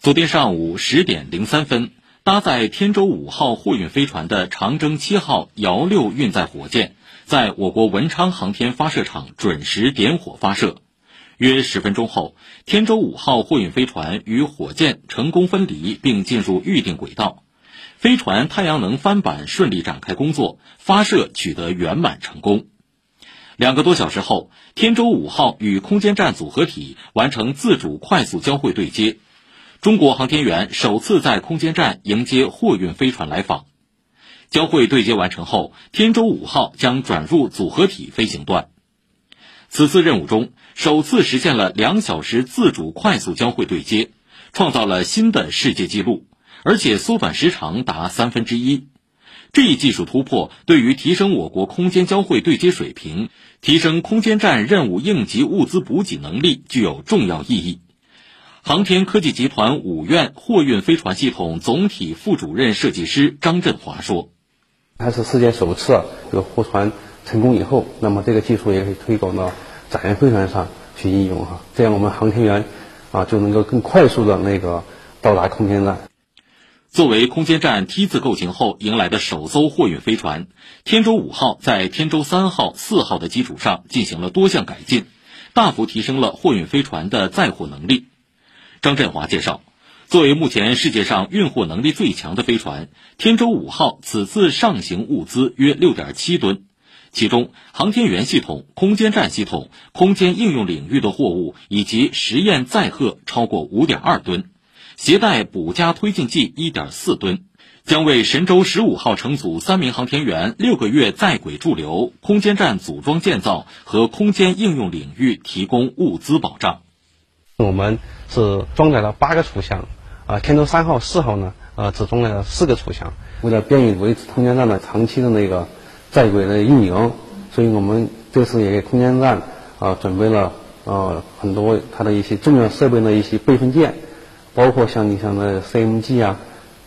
昨天上午十点零三分，搭载天舟五号货运飞船的长征七号遥六运载火箭，在我国文昌航天发射场准时点火发射。约十分钟后，天舟五号货运飞船与火箭成功分离，并进入预定轨道。飞船太阳能帆板顺利展开工作，发射取得圆满成功。两个多小时后，天舟五号与空间站组合体完成自主快速交会对接。中国航天员首次在空间站迎接货运飞船来访，交会对接完成后，天舟五号将转入组合体飞行段。此次任务中，首次实现了两小时自主快速交会对接，创造了新的世界纪录，而且缩短时长达三分之一。这一技术突破对于提升我国空间交会对接水平、提升空间站任务应急物资补给能力具有重要意义。航天科技集团五院货运飞船系统总体副主任设计师张振华说：“它是世界首次，这个货船成功以后，那么这个技术也可以推广到载人飞船上去应用哈，这样我们航天员啊就能够更快速的那个到达空间站。”作为空间站 T 字构型后迎来的首艘货运飞船，天舟五号在天舟三号、四号的基础上进行了多项改进，大幅提升了货运飞船的载货能力。张振华介绍，作为目前世界上运货能力最强的飞船，天舟五号此次上行物资约六点七吨，其中航天员系统、空间站系统、空间应用领域的货物以及实验载荷超过五点二吨，携带补加推进剂一点四吨，将为神舟十五号乘组三名航天员六个月在轨驻留、空间站组装建造和空间应用领域提供物资保障。我们是装载了八个储箱，啊，天舟三号、四号呢，呃，只装载了四个储箱。为了便于维持空间站的长期的那个在轨的运营，所以我们这次也给空间站啊准备了呃很多它的一些重要设备的一些备份件，包括像你像那 CMG 啊，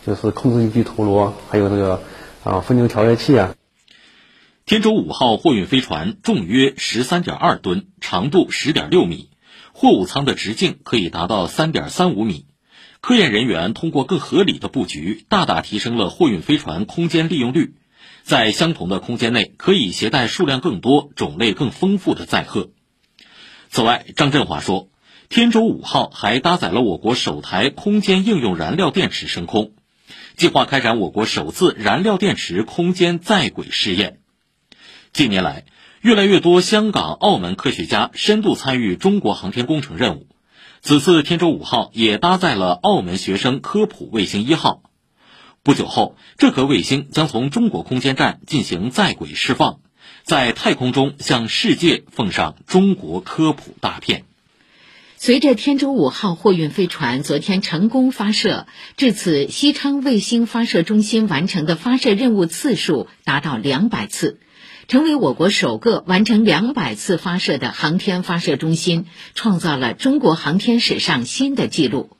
就是控制力矩陀螺，还有那个啊分流调节器啊。天舟五号货运飞船重约十三点二吨，长度十点六米。货物舱的直径可以达到三点三五米，科研人员通过更合理的布局，大大提升了货运飞船空间利用率，在相同的空间内可以携带数量更多、种类更丰富的载荷。此外，张振华说，天舟五号还搭载了我国首台空间应用燃料电池升空，计划开展我国首次燃料电池空间在轨试验。近年来，越来越多香港、澳门科学家深度参与中国航天工程任务。此次天舟五号也搭载了澳门学生科普卫星一号。不久后，这颗卫星将从中国空间站进行在轨释放，在太空中向世界奉上中国科普大片。随着天舟五号货运飞船昨天成功发射，至此西昌卫星发射中心完成的发射任务次数达到两百次。成为我国首个完成两百次发射的航天发射中心，创造了中国航天史上新的纪录。